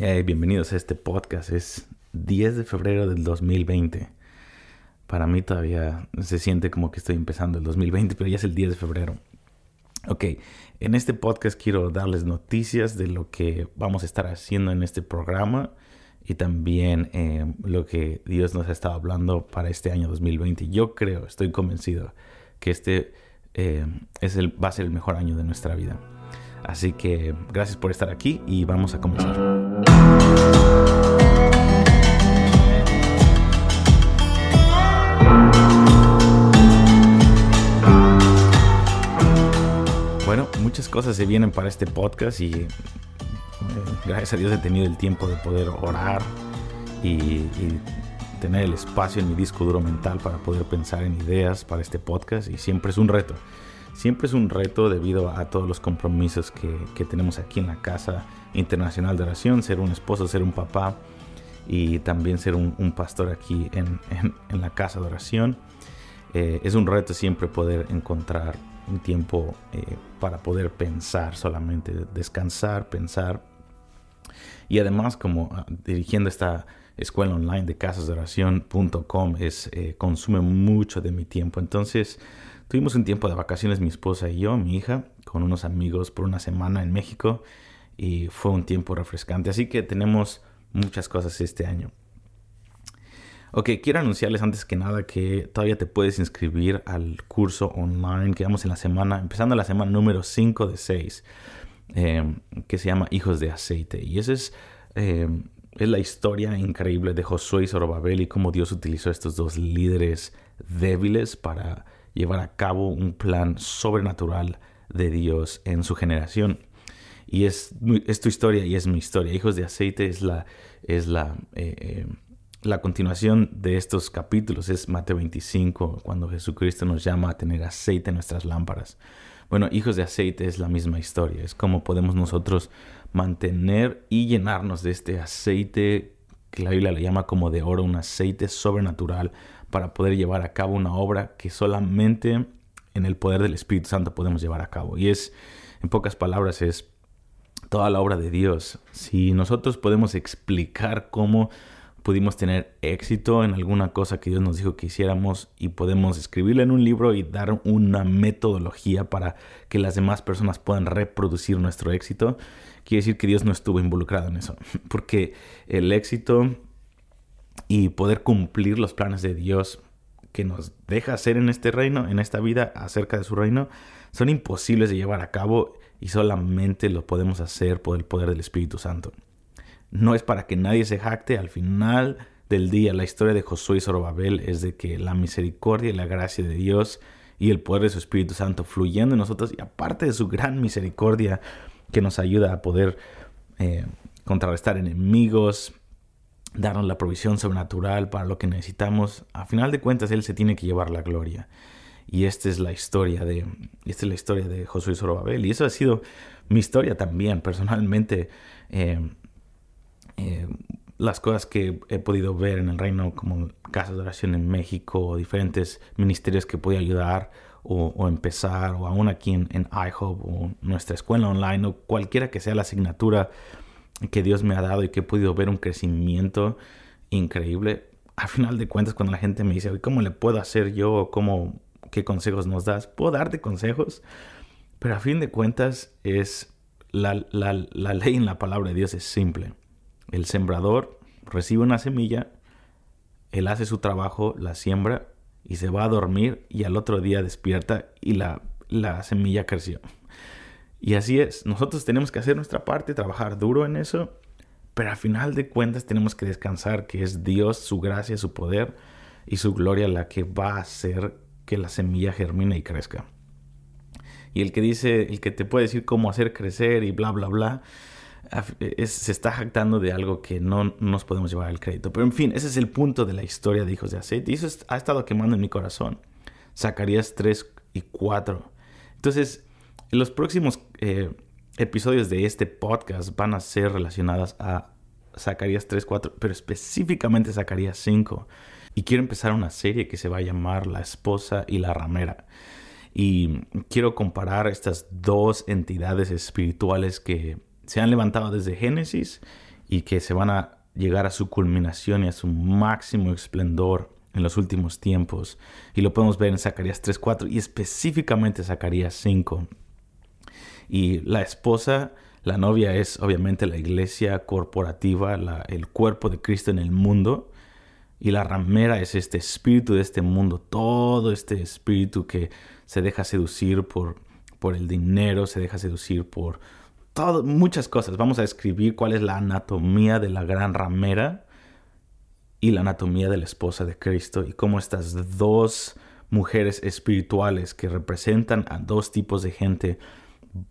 bienvenidos a este podcast. Es 10 de febrero del 2020. Para mí todavía se siente como que estoy empezando el 2020, pero ya es el 10 de febrero. Ok, en este podcast quiero darles noticias de lo que vamos a estar haciendo en este programa y también eh, lo que Dios nos ha estado hablando para este año 2020. Yo creo, estoy convencido que este eh, es el, va a ser el mejor año de nuestra vida. Así que gracias por estar aquí y vamos a comenzar. Cosas se vienen para este podcast y eh, gracias a Dios he tenido el tiempo de poder orar y, y, tener el espacio en mi disco duro mental para poder pensar en ideas para este podcast y siempre es un reto siempre es un reto debido a todos los compromisos que, tenemos aquí en la Casa Internacional de Oración, ser un esposo, ser un papá y también ser un, pastor aquí en, la Casa de Oración. Eh, es un reto siempre poder encontrar un tiempo eh, para poder pensar solamente, descansar, pensar. Y además, como ah, dirigiendo esta escuela online de casasdeoración.com, es, eh, consume mucho de mi tiempo. Entonces, Tuvimos un tiempo de vacaciones mi esposa y yo, mi hija, con unos amigos por una semana en México y fue un tiempo refrescante. Así que tenemos muchas cosas este año. Ok, quiero anunciarles antes que nada que todavía te puedes inscribir al curso online que vamos en la semana, empezando la semana número 5 de 6, eh, que se llama Hijos de Aceite. Y esa es, eh, es la historia increíble de Josué y Zorobabel y cómo Dios utilizó a estos dos líderes débiles para llevar a cabo un plan sobrenatural de Dios en su generación. Y es, es tu historia y es mi historia. Hijos de aceite es la, es la, eh, eh, la continuación de estos capítulos. Es Mateo 25, cuando Jesucristo nos llama a tener aceite en nuestras lámparas. Bueno, hijos de aceite es la misma historia. Es como podemos nosotros mantener y llenarnos de este aceite que la Biblia le llama como de oro, un aceite sobrenatural para poder llevar a cabo una obra que solamente en el poder del Espíritu Santo podemos llevar a cabo. Y es, en pocas palabras, es toda la obra de Dios. Si nosotros podemos explicar cómo pudimos tener éxito en alguna cosa que Dios nos dijo que hiciéramos y podemos escribirla en un libro y dar una metodología para que las demás personas puedan reproducir nuestro éxito, quiere decir que Dios no estuvo involucrado en eso. Porque el éxito y poder cumplir los planes de Dios que nos deja hacer en este reino, en esta vida, acerca de su reino, son imposibles de llevar a cabo y solamente lo podemos hacer por el poder del Espíritu Santo. No es para que nadie se jacte, al final del día la historia de Josué y Zorobabel es de que la misericordia y la gracia de Dios y el poder de su Espíritu Santo fluyendo en nosotros y aparte de su gran misericordia que nos ayuda a poder eh, contrarrestar enemigos, darnos la provisión sobrenatural para lo que necesitamos. A final de cuentas, Él se tiene que llevar la gloria. Y esta es la historia de, esta es la historia de Josué y Zorobabel. Y eso ha sido mi historia también, personalmente. Eh, eh, las cosas que he podido ver en el reino, como casas de oración en México, diferentes ministerios que puede ayudar o, empezar, o aún aquí en, en iHub o nuestra escuela online, o cualquiera que sea la asignatura que Dios me ha dado y que he podido ver un crecimiento increíble. A final de cuentas, cuando la gente me dice, ¿cómo le puedo hacer yo? ¿Cómo, ¿Qué consejos nos das? Puedo darte consejos, pero a fin de cuentas es la ley en la palabra de Dios es simple. El sembrador recibe una semilla, él hace su trabajo, la siembra y se va a dormir y al otro día despierta y la, la semilla creció. Y así es, nosotros tenemos que hacer nuestra parte, trabajar duro en eso, pero al final de cuentas tenemos que descansar que es Dios, su gracia, su poder y su gloria la que va a hacer que la semilla germine y crezca. Y el que dice, el que te puede decir cómo hacer crecer y bla, bla, bla, se está jactando de algo que no nos podemos llevar al crédito. Pero en fin, ese es el punto de la historia de hijos de aceite. Y eso ha estado quemando en mi corazón. Zacarías 3 y 4. Entonces, los próximos eh, episodios de este podcast van a ser relacionadas a Zacarías 3, 4, pero específicamente Zacarías 5. Y quiero empezar una serie que se va a llamar La esposa y la ramera. Y quiero comparar estas dos entidades espirituales que se han levantado desde Génesis y que se van a llegar a su culminación y a su máximo esplendor en los últimos tiempos. Y lo podemos ver en Zacarías 3.4 y específicamente Zacarías 5. Y la esposa, la novia es obviamente la iglesia corporativa, el cuerpo de Cristo en el mundo. Y la ramera es este espíritu de este mundo, todo este espíritu que se deja seducir por, por el dinero, se deja seducir por todo, muchas cosas. Vamos a escribir cuál es la anatomía de la gran ramera y la anatomía de la esposa de Cristo y cómo estas dos mujeres espirituales que representan a dos tipos de gente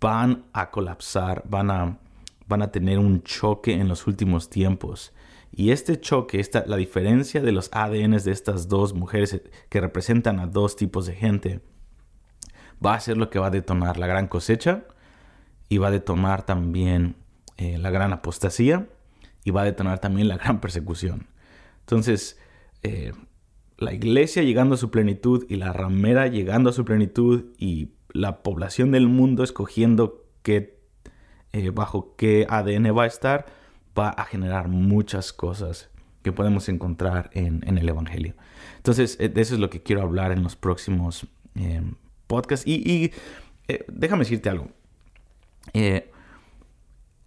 van a colapsar, van a, van a tener un choque en los últimos tiempos. Y este choque, esta, la diferencia de los ADNs de estas dos mujeres que representan a dos tipos de gente, va a ser lo que va a detonar la gran cosecha y va a detonar también eh, la gran apostasía y va a detonar también la gran persecución. Entonces, eh, la iglesia llegando a su plenitud y la ramera llegando a su plenitud y la población del mundo escogiendo qué, eh, bajo qué ADN va a estar, va a generar muchas cosas que podemos encontrar en, el Evangelio. Entonces, de eso es lo que quiero hablar en los próximos podcasts. Y, déjame decirte algo. Eh,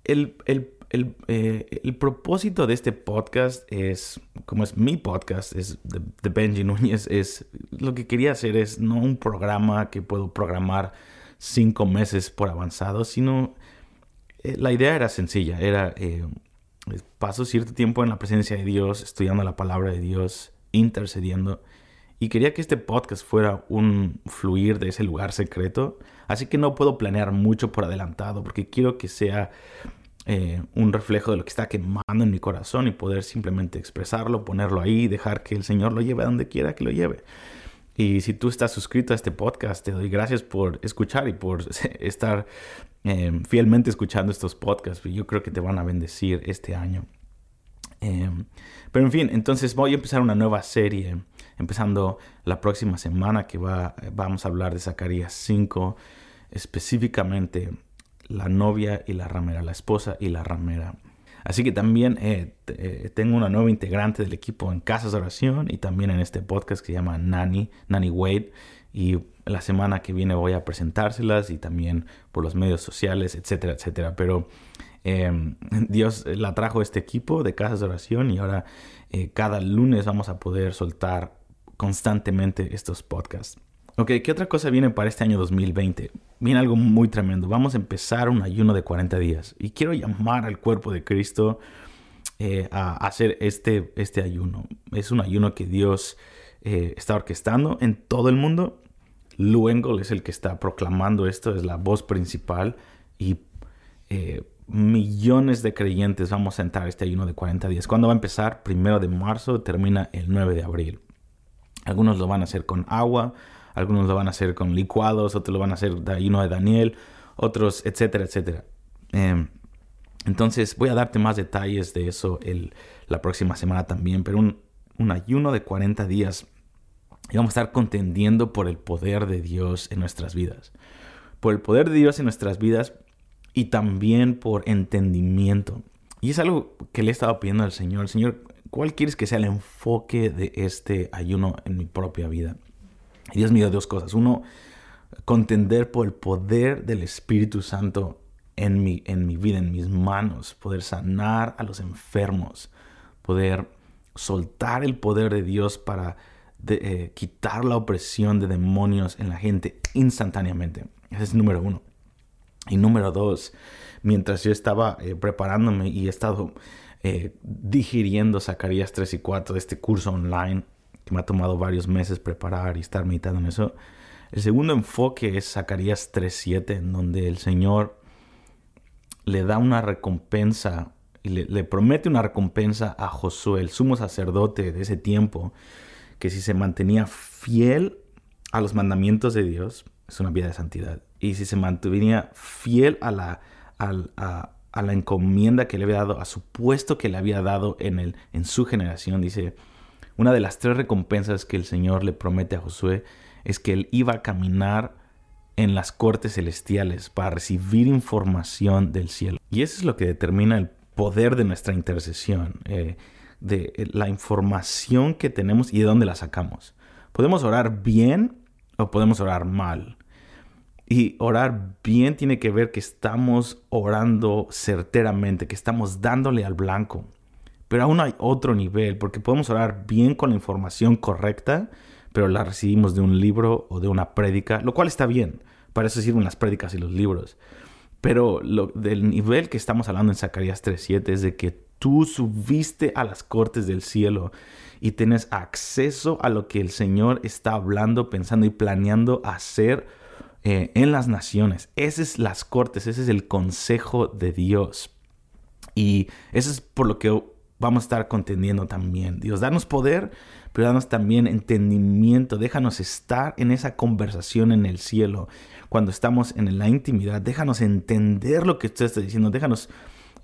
eh, el, propósito de este podcast es, como es mi podcast, es de, Benji Núñez, es lo que quería hacer es no un programa que puedo programar cinco meses por avanzado, sino eh, la idea era sencilla, era paso cierto tiempo en la presencia de Dios, estudiando la palabra de Dios, intercediendo y quería que este podcast fuera un fluir de ese lugar secreto. Así que no puedo planear mucho por adelantado porque quiero que sea eh, un reflejo de lo que está quemando en mi corazón y poder simplemente expresarlo, ponerlo ahí, dejar que el Señor lo lleve a donde quiera que lo lleve. Y si tú estás suscrito a este podcast, te doy gracias por escuchar y por estar eh, fielmente escuchando estos podcasts. Yo creo que te van a bendecir este año. Eh, pero en fin, entonces voy a empezar una nueva serie empezando la próxima semana que va, vamos a hablar de Zacarías 5, específicamente la novia y la ramera, la esposa y la ramera. Así que también eh, eh, tengo una nueva integrante del equipo en Casas de Oración y también en este podcast que se llama Nani, Nani Wade. Y la semana que viene voy a presentárselas y también por los medios sociales, etcétera, etcétera. Pero em, Dios la trajo este equipo de Casas de Oración y ahora eh, cada lunes vamos a poder soltar constantemente estos podcasts. Ok, ¿qué otra cosa viene para este año 2020? Viene algo muy tremendo. Vamos a empezar un ayuno de 40 días. Y quiero llamar al cuerpo de Cristo eh, a hacer este, este ayuno. Es un ayuno que Dios eh, está orquestando en todo el mundo. Luengol es el que está proclamando esto, es la voz principal. Y eh, millones de creyentes vamos a entrar este ayuno de 40 días. ¿Cuándo va a empezar? Primero de marzo, termina el 9 de abril. Algunos lo van a hacer con agua, algunos lo van a hacer con licuados, otros lo van a hacer de ayuno de Daniel, otros, etcétera, etcétera. Em, entonces voy a darte más detalles de eso el, la próxima semana también, pero un, un ayuno de 40 días y vamos a estar contendiendo por el poder de Dios en nuestras vidas. Por el poder de Dios en nuestras vidas y también por entendimiento. Y es algo que le he estado pidiendo al Señor. Señor, ¿Cuál quieres que sea el enfoque de este ayuno en mi propia vida? Y Dios dio dos cosas. Uno, contender por el poder del Espíritu Santo en mi, en mi vida, en mis manos, poder sanar a los enfermos, poder soltar el poder de Dios para eh, quitar la opresión de demonios en la gente instantáneamente. Ese es número uno. Y número dos, mientras yo estaba eh, preparándome y he estado eh, digiriendo Zacarías 3 y 4 de este curso online que me ha tomado varios meses preparar y estar meditando en eso. El segundo enfoque es Zacarías 3.7, en donde el Señor le da una recompensa y le, promete una recompensa a Josué, el sumo sacerdote de ese tiempo, que si se mantenía fiel a los mandamientos de Dios, es una vida de santidad. Y si se mantuviera fiel a la, la encomienda que le había dado, a su puesto que le había dado en, el, en su generación. Dice, una de las tres recompensas que el Señor le promete a Josué es que él iba a caminar en las cortes celestiales para recibir información del cielo. Y eso es lo que determina el poder de nuestra intercesión, eh, de la información que tenemos y de dónde la sacamos. Podemos orar bien o podemos orar mal. Y orar bien tiene que ver que estamos orando certeramente, que estamos dándole al blanco. Pero aún hay otro nivel, porque podemos orar bien con la información correcta, pero la recibimos de un libro o de una prédica, lo cual está bien. Para eso sirven las prédicas y los libros. Pero del nivel que estamos hablando en Zacarías 3.7 es de que tú subiste a las cortes del cielo y tienes acceso a lo que el Señor está hablando, pensando y planeando hacer eh, en las naciones. Esas es las cortes, ese es el consejo de Dios. Y eso es por lo que vamos a estar contendiendo también. Dios, danos poder, pero danos también entendimiento. Déjanos estar en esa conversación en el cielo. Cuando estamos en la intimidad, déjanos entender lo que usted está diciendo. Déjanos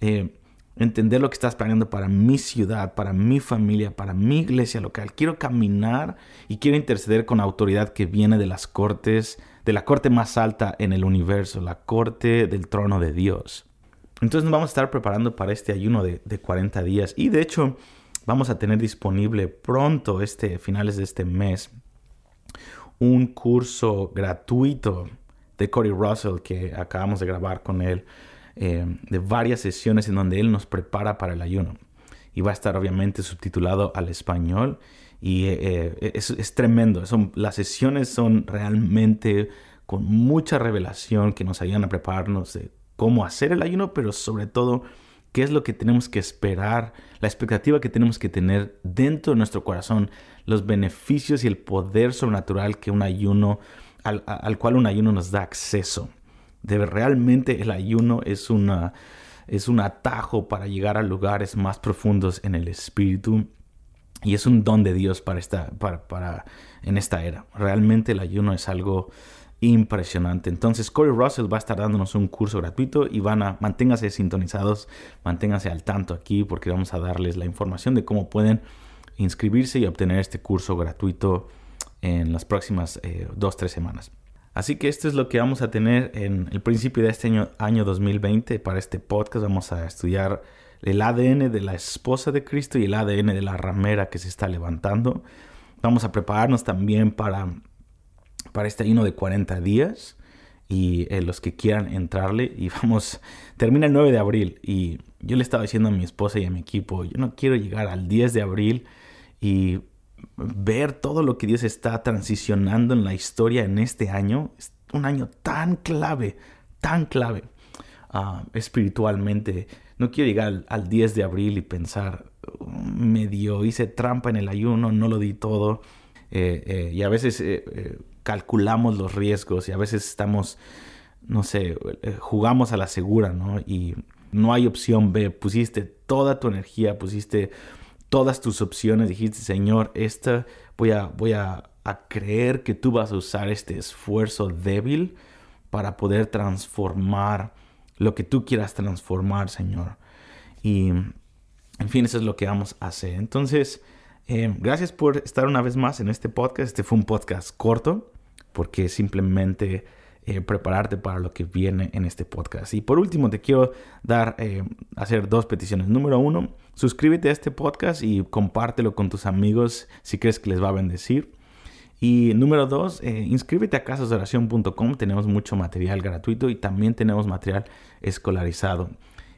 eh, entender lo que estás planeando para mi ciudad, para mi familia, para mi iglesia local. Quiero caminar y quiero interceder con autoridad que viene de las cortes, de la corte más alta en el universo, la corte del trono de Dios. Entonces nos vamos a estar preparando para este ayuno de, 40 días y de hecho vamos a tener disponible pronto, este finales de este mes, un curso gratuito de Cory Russell que acabamos de grabar con él eh, de varias sesiones en donde Él nos prepara para el ayuno. Y va a estar obviamente subtitulado al español. Y eh, eh, es, tremendo. Son, las sesiones son realmente con mucha revelación que nos ayudan a prepararnos de cómo hacer el ayuno, pero sobre todo qué es lo que tenemos que esperar, la expectativa que tenemos que tener dentro de nuestro corazón, los beneficios y el poder sobrenatural que un ayuno, al cual un ayuno nos da acceso. De realmente el ayuno es una es un atajo para llegar a lugares más profundos en el espíritu y es un don de Dios para esta para, para en esta era. Realmente el ayuno es algo impresionante. Entonces Corey Russell va a estar dándonos un curso gratuito y van a manténganse sintonizados, manténganse al tanto aquí porque vamos a darles la información de cómo pueden inscribirse y obtener este curso gratuito en las próximas eh, dos tres semanas. Así que esto es lo que vamos a tener en el principio de este año, año 2020. Para este podcast vamos a estudiar el ADN de la esposa de Cristo y el ADN de la ramera que se está levantando. Vamos a prepararnos también para, para este ayuno de 40 días y eh, los que quieran entrarle. Y vamos, termina el 9 de abril y yo le estaba diciendo a mi esposa y a mi equipo, yo no quiero llegar al 10 de abril y ver todo lo que Dios está transicionando en la historia en este año. Es un año tan clave, tan clave ah, espiritualmente. No quiero llegar al, 10 de abril y pensar, oh, medio hice trampa en el ayuno, no lo di todo. Eh, eh, y a veces eh, calculamos los riesgos y a veces estamos, no sé, jugamos a la segura, ¿no? Y no hay opción B. Pusiste toda tu energía, pusiste todas tus opciones, dijiste, Señor, esta voy a, voy a, creer que tú vas a usar este esfuerzo débil para poder transformar lo que tú quieras transformar, Señor. Y, en fin, eso es lo que vamos a hacer. Entonces, eh, gracias por estar una vez más en este podcast. Este fue un podcast corto porque simplemente eh, prepararte para lo que viene en este podcast. Y por último, te quiero dar, eh, hacer dos peticiones. Número uno, suscríbete a este podcast y compártelo con tus amigos si crees que les va a bendecir. Y número dos, eh, inscríbete a casasdoración.com. Tenemos mucho material gratuito y también tenemos material escolarizado.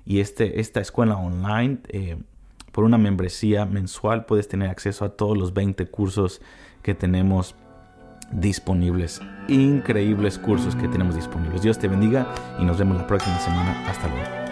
Y este, esta escuela online, por una membresía mensual, puedes tener acceso a todos los 20 cursos que tenemos disponibles. Increíbles cursos que tenemos disponibles. Dios te bendiga y nos vemos la próxima semana. Hasta luego.